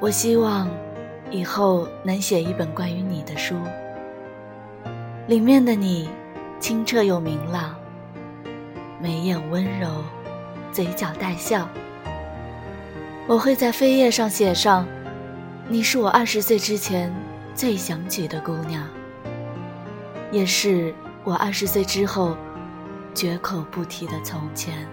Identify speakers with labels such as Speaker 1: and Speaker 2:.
Speaker 1: 我希望以后能写一本关于你的书里面的你清澈又明朗眉眼温柔嘴角带笑。我会在扉页上写上你是我二十岁之前最想娶的姑娘也是我二十岁之后绝口不提的从前